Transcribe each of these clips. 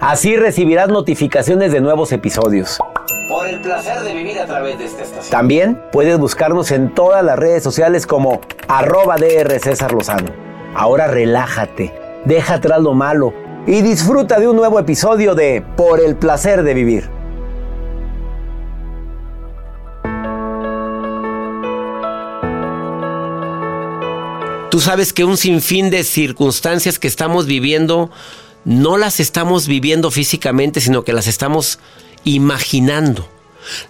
Así recibirás notificaciones de nuevos episodios. Por el placer de vivir a través de esta estación. También puedes buscarnos en todas las redes sociales como arroba DR César Lozano. Ahora relájate, deja atrás lo malo y disfruta de un nuevo episodio de Por el placer de vivir. Tú sabes que un sinfín de circunstancias que estamos viviendo no las estamos viviendo físicamente, sino que las estamos imaginando.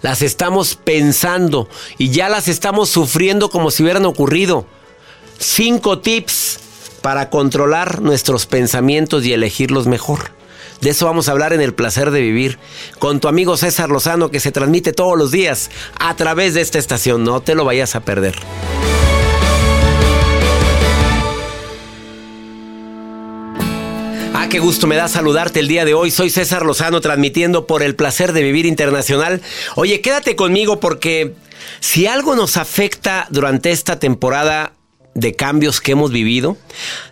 Las estamos pensando y ya las estamos sufriendo como si hubieran ocurrido. Cinco tips para controlar nuestros pensamientos y elegirlos mejor. De eso vamos a hablar en el placer de vivir con tu amigo César Lozano que se transmite todos los días a través de esta estación. No te lo vayas a perder. Qué gusto me da saludarte el día de hoy. Soy César Lozano transmitiendo por el placer de vivir internacional. Oye, quédate conmigo porque si algo nos afecta durante esta temporada de cambios que hemos vivido,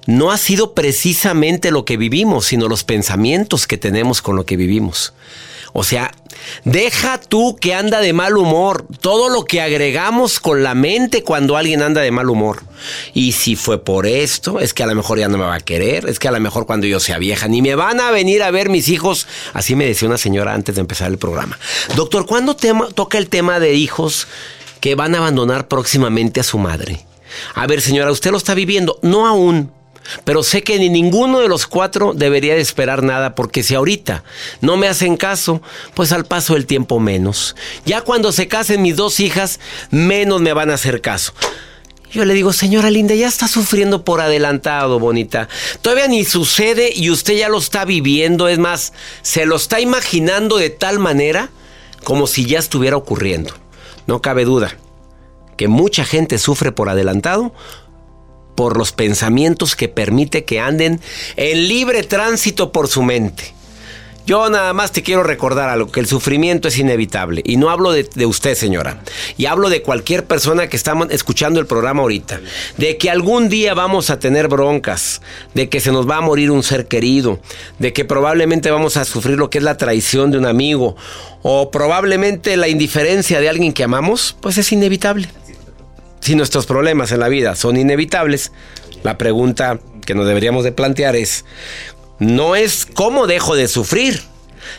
no ha sido precisamente lo que vivimos, sino los pensamientos que tenemos con lo que vivimos. O sea, deja tú que anda de mal humor, todo lo que agregamos con la mente cuando alguien anda de mal humor. Y si fue por esto, es que a lo mejor ya no me va a querer, es que a lo mejor cuando yo sea vieja ni me van a venir a ver mis hijos. Así me decía una señora antes de empezar el programa. Doctor, ¿cuándo toca el tema de hijos que van a abandonar próximamente a su madre? A ver, señora, usted lo está viviendo, no aún, pero sé que ni ninguno de los cuatro debería de esperar nada, porque si ahorita no me hacen caso, pues al paso del tiempo menos. Ya cuando se casen mis dos hijas, menos me van a hacer caso. Yo le digo, señora linda, ya está sufriendo por adelantado, bonita. Todavía ni sucede y usted ya lo está viviendo. Es más, se lo está imaginando de tal manera como si ya estuviera ocurriendo. No cabe duda que mucha gente sufre por adelantado por los pensamientos que permite que anden en libre tránsito por su mente. Yo nada más te quiero recordar algo, que el sufrimiento es inevitable. Y no hablo de, usted, señora. Y hablo de cualquier persona que está escuchando el programa ahorita. De que algún día vamos a tener broncas. De que se nos va a morir un ser querido. De que probablemente vamos a sufrir lo que es la traición de un amigo. O probablemente la indiferencia de alguien que amamos. Pues es inevitable si nuestros problemas en la vida son inevitables, la pregunta que nos deberíamos de plantear es, no es cómo dejo de sufrir,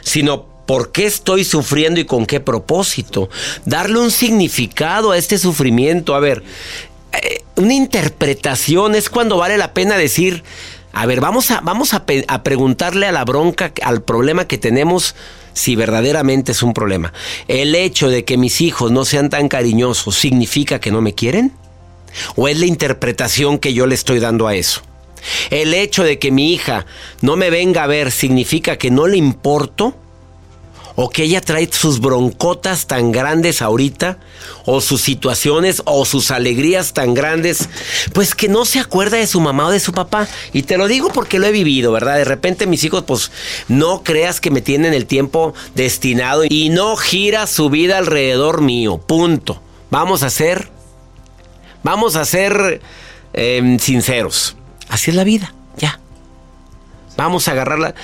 sino por qué estoy sufriendo y con qué propósito. Darle un significado a este sufrimiento. A ver, eh, una interpretación es cuando vale la pena decir, a ver, vamos a, vamos a, a preguntarle a la bronca, al problema que tenemos, si verdaderamente es un problema. ¿El hecho de que mis hijos no sean tan cariñosos significa que no me quieren? ¿O es la interpretación que yo le estoy dando a eso? ¿El hecho de que mi hija no me venga a ver significa que no le importo? O que ella trae sus broncotas tan grandes ahorita, o sus situaciones, o sus alegrías tan grandes, pues que no se acuerda de su mamá o de su papá. Y te lo digo porque lo he vivido, ¿verdad? De repente mis hijos, pues no creas que me tienen el tiempo destinado y no gira su vida alrededor mío, punto. Vamos a ser, vamos a ser em, sinceros. Así es la vida, ya. Vamos a agarrarla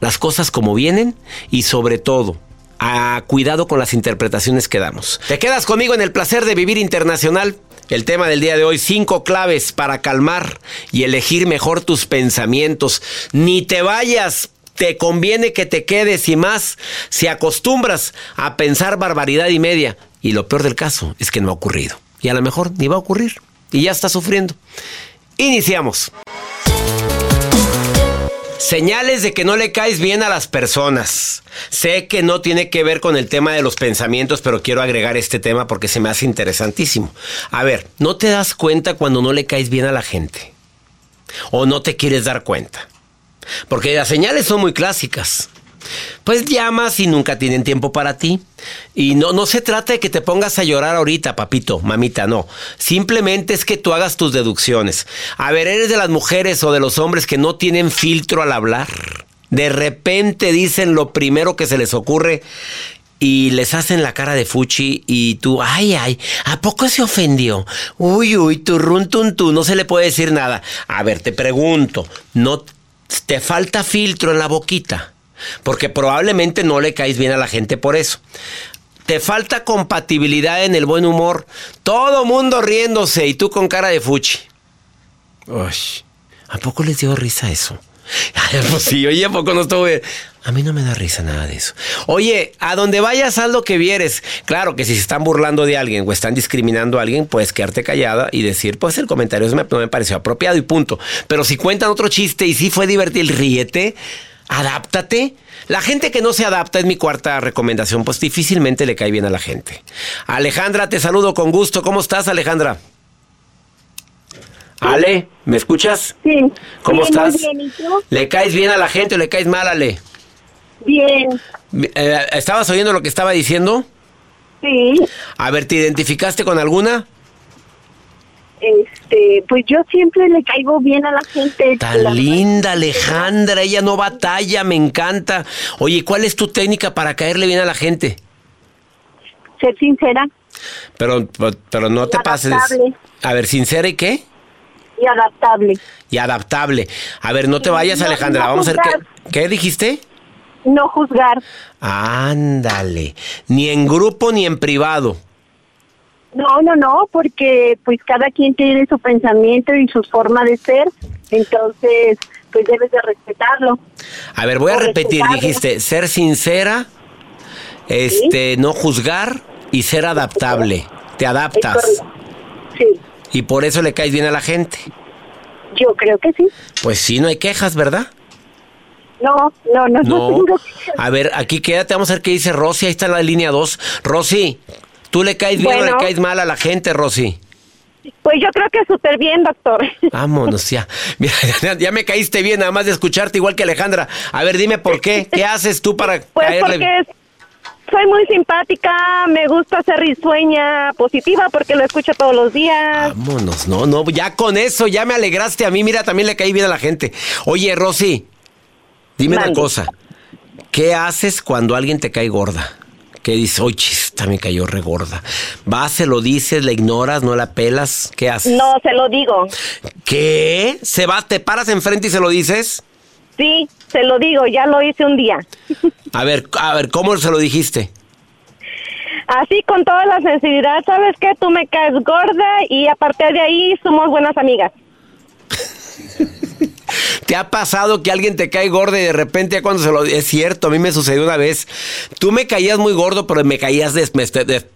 las cosas como vienen y sobre todo a cuidado con las interpretaciones que damos. ¿Te quedas conmigo en el placer de vivir internacional? El tema del día de hoy, cinco claves para calmar y elegir mejor tus pensamientos. Ni te vayas, te conviene que te quedes y más si acostumbras a pensar barbaridad y media. Y lo peor del caso es que no ha ocurrido. Y a lo mejor ni va a ocurrir. Y ya está sufriendo. Iniciamos. Señales de que no le caes bien a las personas. Sé que no tiene que ver con el tema de los pensamientos, pero quiero agregar este tema porque se me hace interesantísimo. A ver, ¿no te das cuenta cuando no le caes bien a la gente? ¿O no te quieres dar cuenta? Porque las señales son muy clásicas. Pues llamas y nunca tienen tiempo para ti. Y no, no se trata de que te pongas a llorar ahorita, papito, mamita, no. Simplemente es que tú hagas tus deducciones. A ver, ¿eres de las mujeres o de los hombres que no tienen filtro al hablar? De repente dicen lo primero que se les ocurre y les hacen la cara de fuchi y tú, ay, ay, ¿a poco se ofendió? Uy, uy, tu run, tun, tu, no se le puede decir nada. A ver, te pregunto, ¿no te falta filtro en la boquita? Porque probablemente no le caes bien a la gente por eso. Te falta compatibilidad en el buen humor. Todo mundo riéndose y tú con cara de fuchi. Uy, ¿a poco les dio risa eso? pues sí, oye, ¿a poco no estuve? A mí no me da risa nada de eso. Oye, a donde vayas, haz lo que vieres. Claro que si se están burlando de alguien o están discriminando a alguien, puedes quedarte callada y decir, pues el comentario no me pareció apropiado y punto. Pero si cuentan otro chiste y sí fue divertido, ríete, adáptate. La gente que no se adapta es mi cuarta recomendación, pues difícilmente le cae bien a la gente. Alejandra, te saludo con gusto. ¿Cómo estás, Alejandra? Ale, ¿me escuchas? Sí. ¿Cómo estás? Bien, ¿y tú? ¿Le caes bien a la gente o le caes mal, Ale? Bien. Eh, ¿Estabas oyendo lo que estaba diciendo? Sí. A ver, ¿te identificaste con alguna? Este, pues yo siempre le caigo bien a la gente. Tan La- linda Alejandra, ella no batalla, me encanta. Oye, ¿cuál es tu técnica para caerle bien a la gente? Ser sincera Pero, pero no te pases. Adaptable. A ver, sincera y qué? y adaptable. Y adaptable. A ver, no te vayas, no- Alejandra. no Vamos a ver qué. ¿Qué dijiste? No juzgar. Ándale. Ni en grupo ni en privado. No, no, no, porque pues cada quien tiene su pensamiento y su forma de ser. Entonces, pues debes de respetarlo. A ver, voy a repetir. respetarlo. Dijiste ser sincera, este, no juzgar y ser adaptable. Te adaptas. Sí, Y por eso le caes bien a la gente. yo creo que sí. Pues sí, no hay quejas, ¿verdad? No, no, no, no, No. A ver, aquí quédate, vamos a ver qué dice Rosy. Ahí está la línea 2. Rosy, ¿tú le caes bien o le caes mal a la gente, Rosy? Pues yo creo que súper bien, doctor. Vámonos ya. Mira, ya, ya me caíste bien, nada más de escucharte igual que Alejandra. A ver, dime por qué. ¿Qué haces tú para Pues caerle porque soy muy simpática, me gusta ser risueña positiva porque lo escucho todos los días. Vámonos, no, no, ya con eso, ya me alegraste a mí, mira, también le caí bien a la gente. Oye, Rosy, dime una cosa, ¿qué haces cuando alguien te cae gorda? ¿Qué dices? Oye, esta me cayó regorda. ¿Vas, se lo dices, la ignoras, no la pelas? ¿Qué haces? No, se lo digo. ¿Qué? ¿Se va, te paras enfrente y se lo dices? Sí, se lo digo, ya lo hice un día. A ver, a ver, ¿cómo se lo dijiste? Así con toda la sensibilidad, ¿sabes qué? Tú me caes gorda y a partir de ahí somos buenas amigas. ¿Te ha pasado que alguien te cae gordo y de repente cuando se lo... Es cierto, a mí me sucedió una vez. Tú me caías muy gordo, pero me caías de-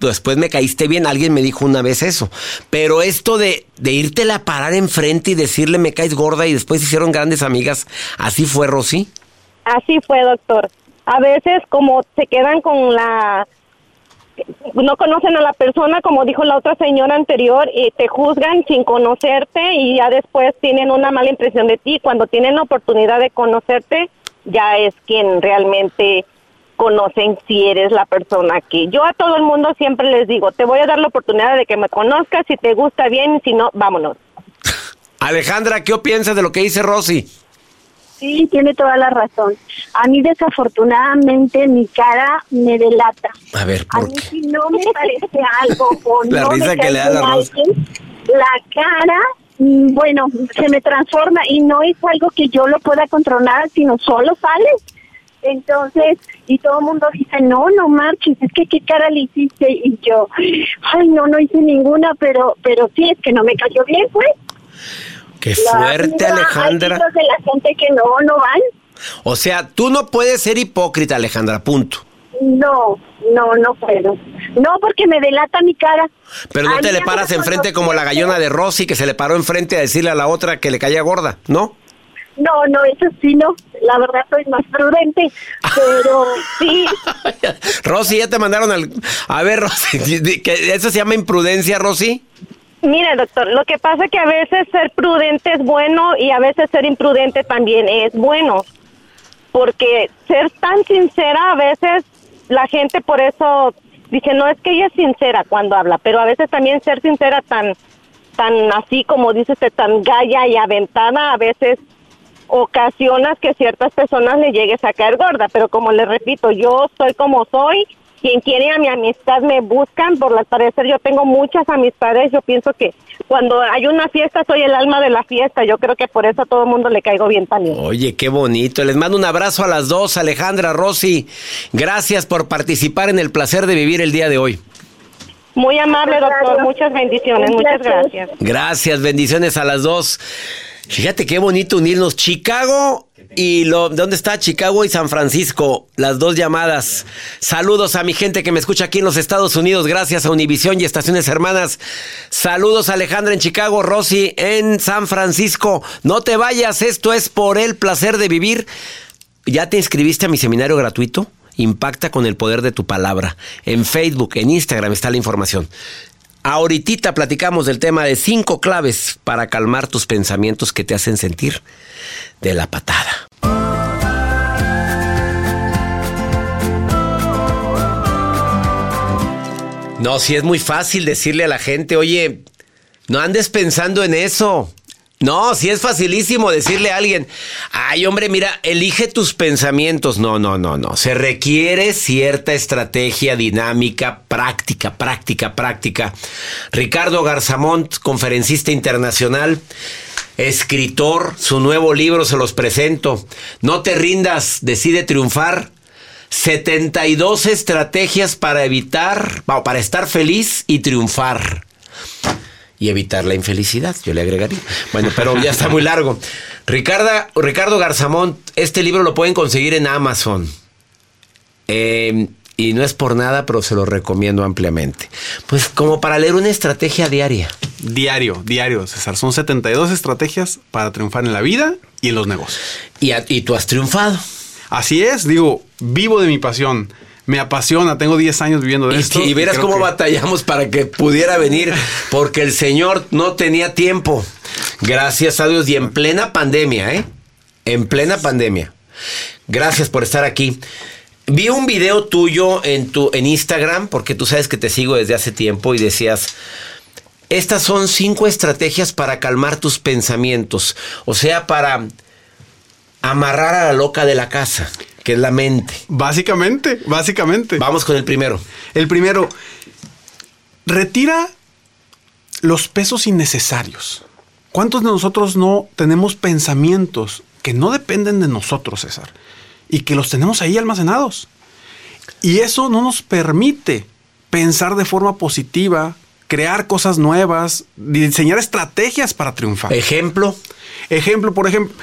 después me caíste bien. Alguien me dijo una vez eso. Pero esto de, de irte a parar enfrente y decirle me caes gorda y después hicieron grandes amigas, ¿así fue, Rosy? Así fue, doctor. A veces como se quedan con la... No conocen a la persona, como dijo la otra señora anterior, y te juzgan sin conocerte y ya después tienen una mala impresión de ti. Cuando tienen la oportunidad de conocerte, ya es quien realmente conocen si eres la persona que yo a todo el mundo siempre les digo, te voy a dar la oportunidad de que me conozcas, si te gusta bien, si no, vámonos. Alejandra, ¿qué piensas de lo que dice Rosy? Sí, tiene toda la razón. A mí desafortunadamente mi cara me delata. A ver, A ¿por mí qué? si no me parece algo o La no risa me que cae le da la Rosa. alguien, la cara, mm, bueno, se me transforma y no es algo que yo lo pueda controlar, sino solo sale. Entonces, y todo el mundo dice, no, no marches, es que qué cara le hiciste. Y yo, ay, no, no hice ninguna, pero pero sí, es que no me cayó bien, pues. Qué fuerte, Alejandra. Hay de la gente que no, no van. O sea, tú no puedes ser hipócrita, Alejandra, punto. No, no, no puedo. No, porque me delata mi cara. Pero no A te le paras enfrente como la gallona de Rosy que se le paró enfrente a decirle a la otra que le caía gorda, ¿no? No, no, eso sí, no. La verdad soy más prudente. Pero sí, Rosy, ya te mandaron al... A ver, Rosy, ¿eso se llama imprudencia, Rosy? Mire, doctor, lo que pasa es que a veces ser prudente es bueno y a veces ser imprudente también es bueno. porque ser tan sincera a veces la gente por eso dice, no es que ella es sincera cuando habla, pero a veces también ser sincera tan tan así como dice usted, tan galla y aventada, a veces ocasionas que ciertas personas le llegues a caer gorda, pero como le repito, yo soy como soy, quien quiere a mi amistad me buscan, por la parecer yo tengo muchas amistades, yo pienso que cuando hay una fiesta soy el alma de la fiesta, yo creo que por eso a todo el mundo le caigo bien también. Oye, qué bonito, les mando un abrazo a las dos, Alejandra, Rosy, gracias por participar en el placer de vivir el día de hoy. Muy amable, doctor, muchas bendiciones, muchas gracias. Gracias, bendiciones a las dos. Fíjate qué bonito unirnos. Chicago y lo, ¿dónde está Chicago y San Francisco? Las dos llamadas. Saludos a mi gente que me escucha aquí en los Estados Unidos, gracias a Univisión y Estaciones Hermanas. Saludos a Alejandra en Chicago, Rosy en San Francisco. No te vayas, esto es por el placer de vivir. ¿Ya te inscribiste a mi seminario gratuito? Impacta con el poder de tu palabra. En Facebook, en Instagram está la información. Ahorita platicamos del tema de cinco claves para calmar tus pensamientos que te hacen sentir de la patada. No, si es muy fácil decirle a la gente, oye, no andes pensando en eso. No, si es facilísimo decirle a alguien, ay hombre, mira, elige tus pensamientos. No, no, no, no. Se requiere cierta estrategia dinámica, práctica, práctica, práctica. Ricardo Garzamont, conferencista internacional, escritor, su nuevo libro se los presento. No te rindas, decide triunfar. 72 estrategias para evitar, para estar feliz y triunfar y evitar la infelicidad, yo le agregaría. Bueno, pero ya está muy largo. Ricarda, Ricardo Garzamont, este libro lo pueden conseguir en Amazon. Eh, y no es por nada, pero se lo recomiendo ampliamente. Pues como para leer una estrategia diaria. Diario, diario, César. Son 72 estrategias para triunfar en la vida y en los negocios. Y, y tú has triunfado. Así es, digo, vivo de mi pasión me apasiona, tengo 10 años viviendo de esto. Y, verás cómo batallamos para que pudiera venir, porque el Señor no tenía tiempo. Gracias a Dios y en plena pandemia, ¿eh? En plena pandemia. Gracias por estar aquí. Vi un video tuyo en tu en Instagram, porque tú sabes que te sigo desde hace tiempo y decías, estas son cinco estrategias para calmar tus pensamientos, o sea, para amarrar a la loca de la casa que es la mente. Básicamente, básicamente. Vamos con el primero. El primero, retira los pesos innecesarios. ¿Cuántos de nosotros no tenemos pensamientos que no dependen de nosotros, César? Y que los tenemos ahí almacenados. Y eso no nos permite pensar de forma positiva, crear cosas nuevas, diseñar estrategias para triunfar. Ejemplo. Ejemplo, por ejemplo,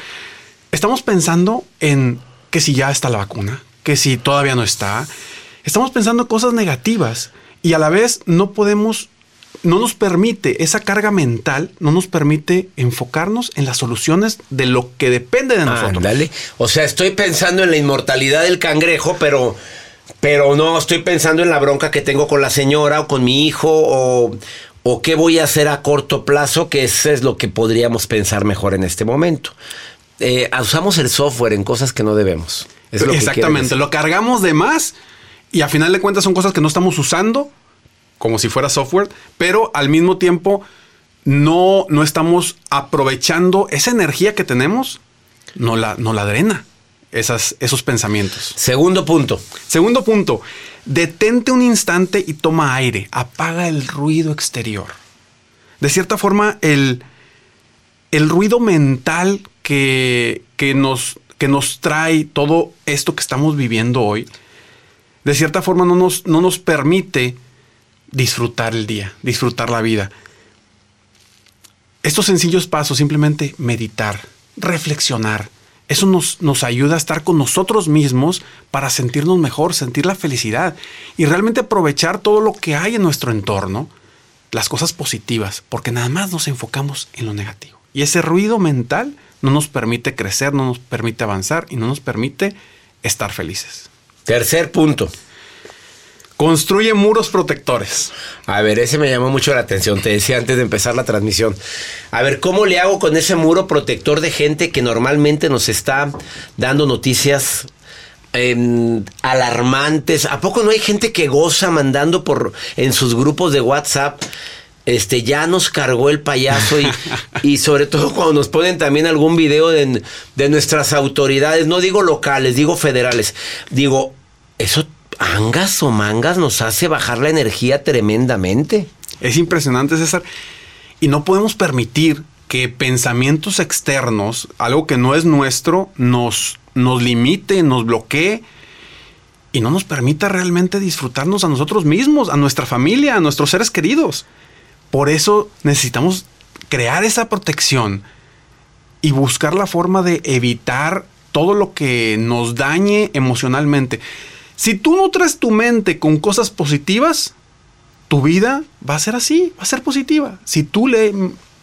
estamos pensando en que si ya está la vacuna, que si todavía no está. Estamos pensando cosas negativas y a la vez no podemos, no nos permite, esa carga mental no nos permite enfocarnos en las soluciones de lo que depende de nosotros. dale. O sea, estoy pensando en la inmortalidad del cangrejo, pero, pero no estoy pensando en la bronca que tengo con la señora o con mi hijo o, o qué voy a hacer a corto plazo, que eso es lo que podríamos pensar mejor en este momento. Eh, usamos el software en cosas que no debemos. Exactamente, lo cargamos de más y a final de cuentas son cosas que no estamos usando como si fuera software, pero al mismo tiempo no, no estamos aprovechando esa energía que tenemos, no la, no la drena esas, esos pensamientos. Segundo punto. Segundo punto, detente un instante y toma aire, apaga el ruido exterior. De cierta forma, el, el ruido mental que, nos, que nos trae todo esto que estamos viviendo hoy, de cierta forma no nos, no nos permite disfrutar el día, disfrutar la vida. Estos sencillos pasos, simplemente meditar, reflexionar, eso nos, nos, ayuda a estar con nosotros mismos para sentirnos mejor, sentir la felicidad y realmente aprovechar todo lo que hay en nuestro entorno, las cosas positivas, porque nada más nos enfocamos en lo negativo. Y ese ruido mental no nos permite crecer, no nos permite avanzar y no nos permite estar felices. Tercer punto. Construye muros protectores. A ver, ese me llamó mucho la atención, te decía antes de empezar la transmisión. A ver, ¿cómo le hago con ese muro protector de gente que normalmente nos está dando noticias em, alarmantes? ¿A poco no hay gente que goza mandando por en sus grupos de WhatsApp? Este, ya nos cargó el payaso y, y sobre todo cuando nos ponen también algún video de, de nuestras autoridades, no digo locales, digo federales. Digo, eso angas o mangas nos hace bajar la energía tremendamente. Es impresionante, César. Y no podemos permitir que pensamientos externos, algo que no es nuestro, nos, nos limite, nos bloquee y no nos permita realmente disfrutarnos a nosotros mismos, a nuestra familia, a nuestros seres queridos. Por eso necesitamos crear esa protección y buscar la forma de evitar todo lo que nos dañe emocionalmente. Si tú nutres tu mente con cosas positivas, tu vida va a ser así, va a ser positiva. Si tú le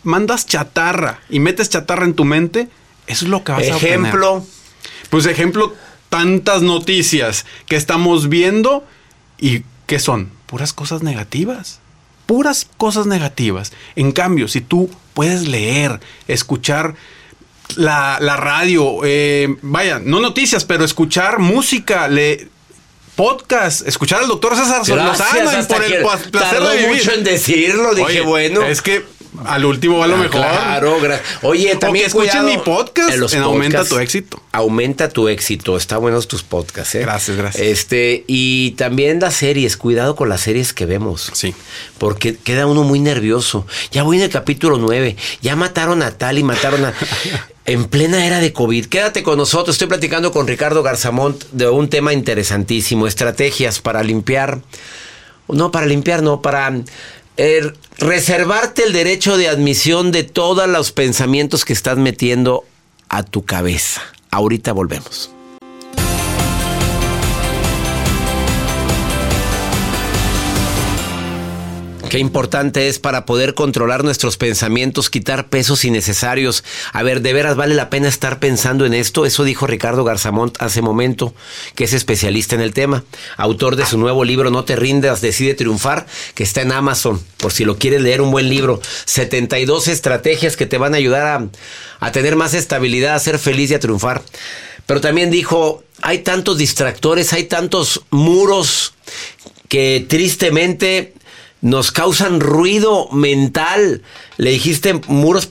mandas chatarra y metes chatarra en tu mente, eso es lo que vas a obtener. Ejemplo. Pues ejemplo, tantas noticias que estamos viendo y ¿qué son? Puras cosas negativas puras cosas negativas. En cambio, si tú puedes leer, escuchar la, radio, eh, vaya, no noticias, pero escuchar música, le, podcast, escuchar al doctor César por el placer de vivir. mucho en decirlo, dije, bueno. Es que al último va lo ah, mejor. Claro, gracias. Oye, también escuchen mi podcast. En aumenta tu éxito. Aumenta tu éxito. Está buenos tus podcasts, ¿eh? Gracias, gracias. Este, y también las series. Cuidado con las series que vemos. Sí. Porque queda uno muy nervioso. Ya voy en el capítulo 9. Ya mataron a tal y mataron a. en plena era de COVID. Quédate con nosotros. Estoy platicando con Ricardo Garzamont de un tema interesantísimo. Estrategias para limpiar. No, para limpiar, no, para Er, reservarte el derecho de admisión de todos los pensamientos que estás metiendo a tu cabeza. Ahorita volvemos. Qué importante es para poder controlar nuestros pensamientos, quitar pesos innecesarios. A ver, ¿de veras vale la pena estar pensando en esto? Eso dijo Ricardo Garzamont hace momento, que es especialista en el tema, autor de su nuevo libro No te rindas, decide triunfar, que está en Amazon, por si lo quieres leer, un buen libro. 72 estrategias que te van a ayudar a, a tener más estabilidad, a ser feliz y a triunfar. Pero también dijo, hay tantos distractores, hay tantos muros que tristemente nos causan ruido mental. Le dijiste muros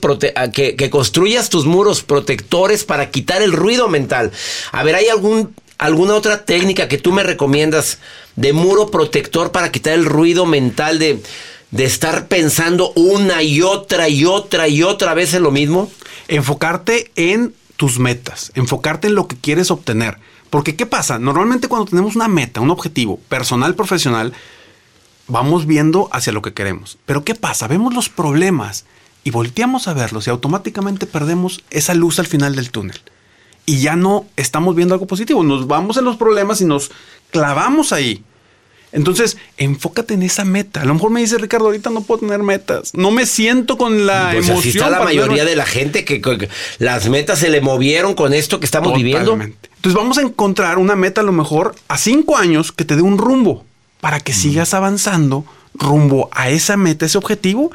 que, que, construyas tus muros protectores para quitar el ruido mental. A ver, ¿hay algún, alguna otra técnica que tú me recomiendas de muro protector para quitar el ruido mental de, de estar pensando una y otra y otra y otra vez en lo mismo? Enfocarte en tus metas, enfocarte en lo que quieres obtener. Porque ¿qué pasa? Normalmente cuando tenemos una meta, un objetivo personal, profesional, vamos viendo hacia lo que queremos. Pero ¿qué pasa? Vemos los problemas y volteamos a verlos y automáticamente perdemos esa luz al final del túnel. Y ya no estamos viendo algo positivo. Nos vamos en los problemas y nos clavamos ahí. Entonces, enfócate en esa meta. A lo mejor me dice Ricardo, ahorita no puedo tener metas. No me siento con la pues emoción. Así está la mayoría de la gente que, las metas se le movieron con esto que estamos viviendo. Entonces, vamos a encontrar una meta a lo mejor a cinco años que te dé un rumbo para que sigas avanzando rumbo a esa meta, ese objetivo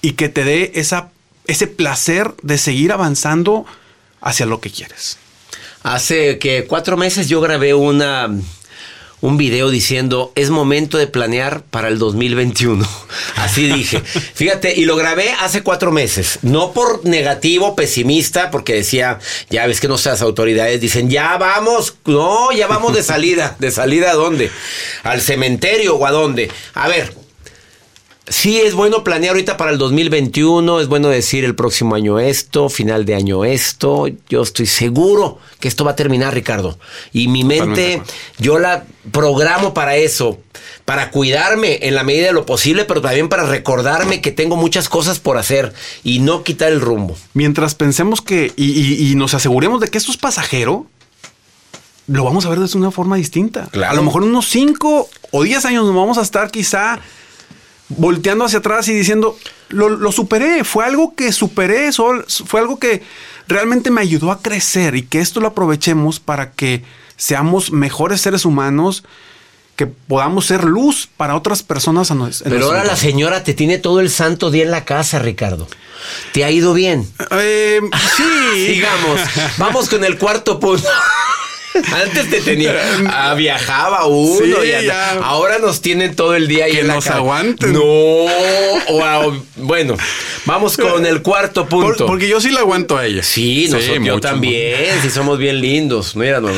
y que te dé esa, ese placer de seguir avanzando hacia lo que quieres. Hace que cuatro meses yo grabé una un video diciendo es momento de planear para el 2021. Así dije. Fíjate, y lo grabé hace cuatro meses. No por negativo, pesimista, porque decía, ya ves que nuestras autoridades dicen, ya vamos, no, ya vamos de salida. ¿De salida a dónde? ¿Al cementerio o a dónde? A ver, Sí, es bueno planear ahorita para el 2021, es bueno decir el próximo año esto, final de año esto. Yo estoy seguro que esto va a terminar, Ricardo. Y mi mente, yo la programo para eso, para cuidarme en la medida de lo posible, pero también para recordarme que tengo muchas cosas por hacer y no quitar el rumbo. Mientras pensemos que y, nos aseguremos de que esto es pasajero, lo vamos a ver de una forma distinta. A lo mejor unos 5 o 10 años nos vamos a estar quizá volteando hacia atrás y diciendo, lo, superé, fue algo que superé, fue algo que realmente me ayudó a crecer y que esto lo aprovechemos para que seamos mejores seres humanos que podamos ser luz para otras personas. En Pero ahora la señora te tiene todo el santo día en la casa, Ricardo. ¿Te ha ido bien? Eh, sí. Sigamos. Vamos con el cuarto punto. Antes te tenía. ah, viajaba uno Sí, y anda- ahora nos tienen todo el día ahí Que en la nos casa. aguanten. No. Bueno, vamos con el cuarto Por- punto. porque yo sí la aguanto a ella. Sí, nosotros, yo mucho, también, sí somos bien lindos. Mira, no, no.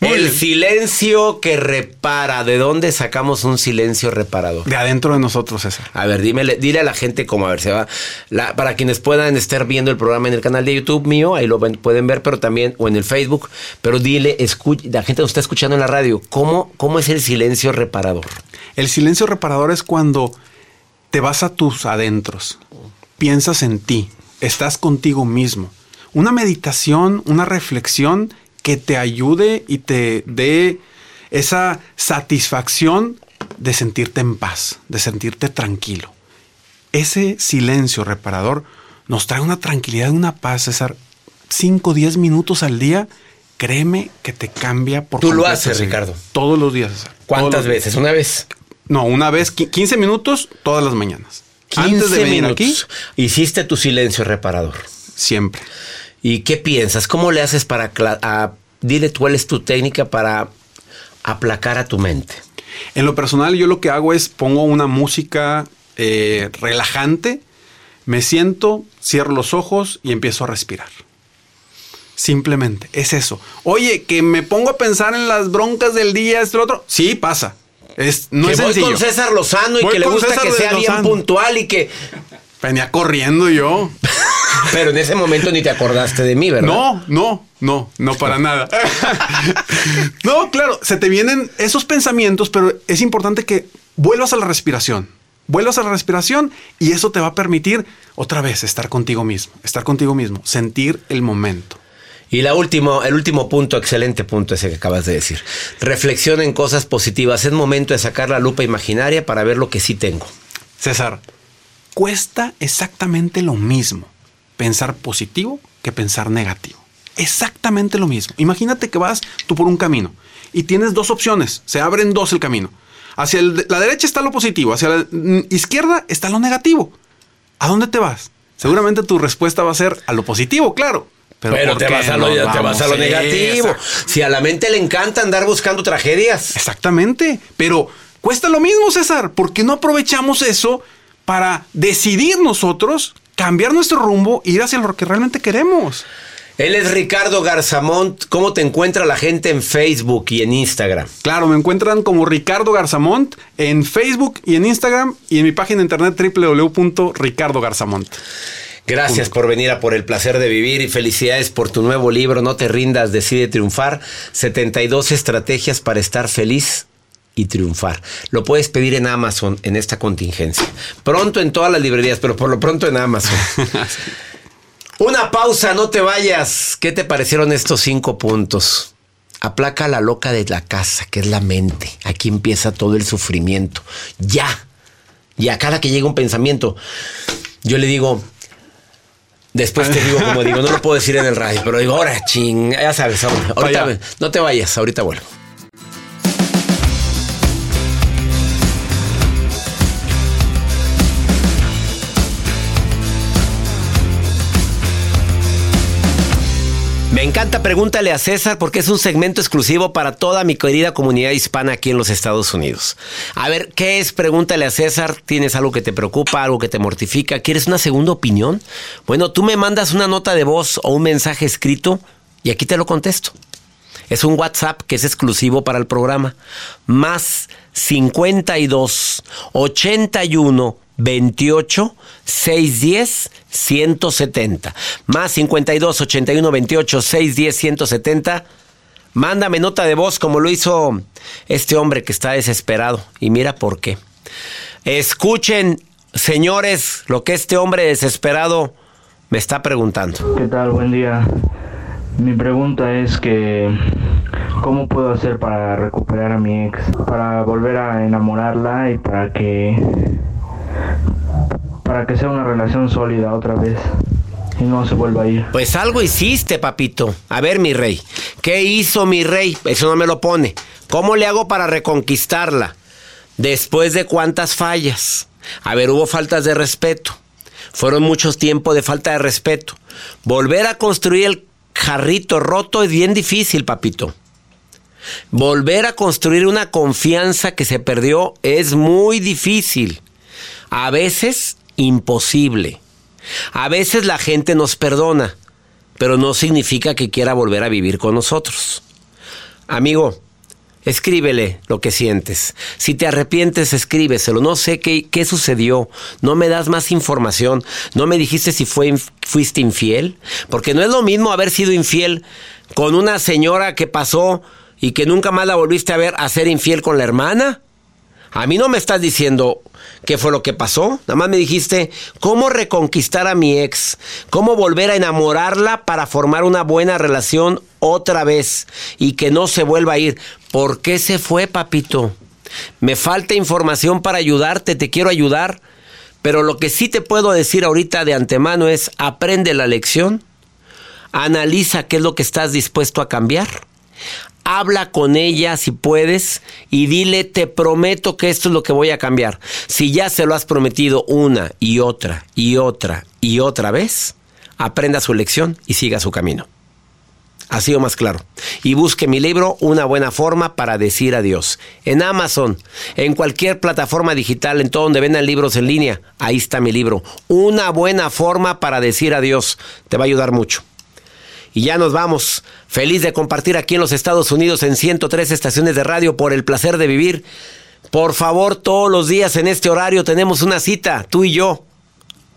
El bien. silencio que repara. ¿De dónde sacamos un silencio reparador? De adentro de nosotros, César. A ver, dile a la gente cómo, a ver, se va. La- para quienes puedan estar viendo el programa en el canal de YouTube mío, ahí lo ven- pueden ver, pero también, o en el Facebook, pero dile, escuch, la gente nos está escuchando en la radio, ¿cómo, cómo es el silencio reparador? El silencio reparador es cuando te vas a tus adentros, piensas en ti, estás contigo mismo. Una meditación, una reflexión que te ayude y te dé esa satisfacción de sentirte en paz, de sentirte tranquilo. Ese silencio reparador nos trae una tranquilidad, una paz, César. 5 o 10 minutos al día, créeme que te cambia por Tú lo haces. Ricardo. Todos los días, César. ¿Cuántas días. veces? ¿Una vez? No, una vez, qui- 15 minutos todas las mañanas. 15 Antes de venir minutos. aquí, Hiciste tu silencio reparador. siempre. ¿Y qué piensas? ¿Cómo le haces para... a- dile cuál es tu técnica para aplacar a tu mente. En lo personal, yo lo que hago es pongo una música eh, relajante, me siento, cierro los ojos y empiezo a respirar. Simplemente, es eso. Oye, que me pongo a pensar en las broncas del día, esto y lo otro. Sí, pasa. Es, no que es voy sencillo. con César Lozano y Voy que le gusta César que sea bien puntual y que... Venía corriendo yo. Pero en ese momento ni te acordaste de mí, ¿verdad? No, no, no, no para nada. no, claro, se te vienen esos pensamientos, pero es importante que vuelvas a la respiración. Vuelvas a la respiración y eso te va a permitir otra vez estar contigo mismo, estar contigo mismo, sentir el momento. Y la último, el último punto, excelente punto ese que acabas de decir. Reflexiona en cosas positivas. Es momento de sacar la lupa imaginaria para ver lo que sí tengo. César, cuesta exactamente lo mismo pensar positivo que pensar negativo. Exactamente lo mismo. Imagínate que vas tú por un camino y tienes dos opciones. Se abren dos el camino. Hacia el la derecha está lo positivo, hacia la mm, izquierda está lo negativo. ¿A dónde te vas? Seguramente tu respuesta va a ser a lo positivo, claro. Pero, Pero, ¿por te, vas a lo, nos te vas vamos? a lo Sí, negativo. exacto. Si a la mente le encanta andar buscando tragedias. Exactamente. Pero cuesta lo mismo, César. ¿Por qué no aprovechamos eso para decidir nosotros, cambiar nuestro rumbo e ir hacia lo que realmente queremos? Él es Ricardo Garzamont. ¿Cómo te encuentra la gente en Facebook y en Instagram? Claro, me encuentran como Ricardo Garzamont en Facebook y en Instagram y en mi página de internet www.ricardogarzamont. Gracias por venir a Por el Placer de Vivir y felicidades por tu nuevo libro, No te rindas, decide triunfar. 72 estrategias para estar feliz y triunfar. Lo puedes pedir en Amazon en esta contingencia. Pronto en todas las librerías, pero por lo pronto en Amazon. Una pausa, no te vayas. ¿Qué te parecieron estos cinco puntos? Aplaca a la loca de la casa, que es la mente. Aquí empieza todo el sufrimiento. Ya. Ya, cada que llega un pensamiento, yo le digo, Después te digo, como digo, no lo puedo decir en el radio, pero digo, ahora ching, ya sabes, ahora- ahorita, no te vayas, ahorita vuelvo. Me encanta Pregúntale a César porque es un segmento exclusivo para toda mi querida comunidad hispana aquí en los Estados Unidos. A ver, ¿qué es Pregúntale a César? ¿Tienes algo que te preocupa, algo que te mortifica? ¿Quieres una segunda opinión? Bueno, tú me mandas una nota de voz o un mensaje escrito y aquí te lo contesto. Es un WhatsApp que es exclusivo para el programa. Más 52 81 28 610 170. Más 52 81 28 610 170. Mándame nota de voz como lo hizo este hombre que está desesperado. Y mira por qué. Escuchen, señores, lo que este hombre desesperado me está preguntando. ¿Qué tal? Buen día. Mi pregunta es que ¿cómo puedo hacer para recuperar a mi ex? Para volver a enamorarla y para que para que sea una relación sólida otra vez y no se vuelva a ir. Pues algo hiciste, papito. A ver, mi rey. ¿Qué hizo mi rey? Eso no me lo pone. ¿Cómo le hago para reconquistarla? Después de cuántas fallas. A ver, hubo faltas de respeto. Fueron muchos tiempos de falta de respeto. Volver a construir el jarrito roto es bien difícil, papito. Volver a construir una confianza que se perdió es muy difícil. A veces imposible. A veces la gente nos perdona, pero no significa que quiera volver a vivir con nosotros. Amigo, Escríbele lo que sientes. Si te arrepientes, escríbeselo. No sé qué, qué, sucedió. No me das más información. No me dijiste si fue, fuiste infiel. Porque no es lo mismo haber sido infiel con una señora que pasó y que nunca más la volviste a ver a ser infiel con la hermana. A mí no me estás diciendo qué fue lo que pasó. Nada más me dijiste cómo reconquistar a mi ex, cómo volver a enamorarla para formar una buena relación otra vez y que no se vuelva a ir. ¿Por qué se fue, papito? Me falta información para ayudarte, te quiero ayudar. Pero lo que sí te puedo decir ahorita de antemano es aprende la lección, analiza qué es lo que estás dispuesto a cambiar habla con ella si puedes y dile, te prometo que esto es lo que voy a cambiar. Si ya se lo has prometido una y otra y otra y otra vez, aprenda su lección y siga su camino. Ha sido más claro. Y busque mi libro Una buena forma para decir adiós. En Amazon, en cualquier plataforma digital, en todo donde vendan libros en línea, ahí está mi libro. Una buena forma para decir adiós. Te va a ayudar mucho. Y ya nos vamos. Feliz de compartir aquí en los Estados Unidos en 103 estaciones de radio por el placer de vivir. Por favor, todos los días en este horario tenemos una cita, tú y yo.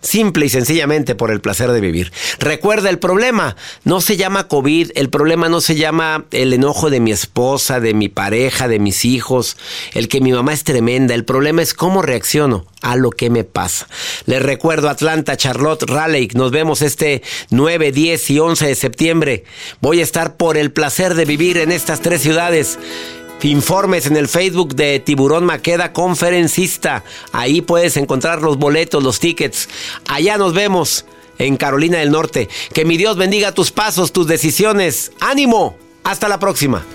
Simple y sencillamente por el placer de vivir. Recuerda, el problema no se llama COVID, el problema no se llama el enojo de mi esposa, de mi pareja, de mis hijos, el que mi mamá es tremenda, el problema es cómo reacciono a lo que me pasa. Les recuerdo Atlanta, Charlotte, Raleigh, nos vemos este 9, 10 y 11 de septiembre. Voy a estar por el placer de vivir en estas tres ciudades. Informes en el Facebook de Tiburón Maqueda Conferencista. Ahí puedes encontrar los boletos, los tickets. Allá nos vemos en Carolina del Norte. Que mi Dios bendiga tus pasos, tus decisiones. ¡Ánimo! Hasta la próxima.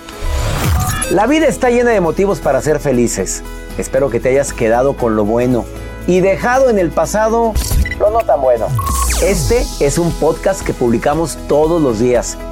La vida está llena de motivos para ser felices. Espero que te hayas quedado con lo bueno y dejado en el pasado lo no tan bueno. Este es un podcast que publicamos todos los días,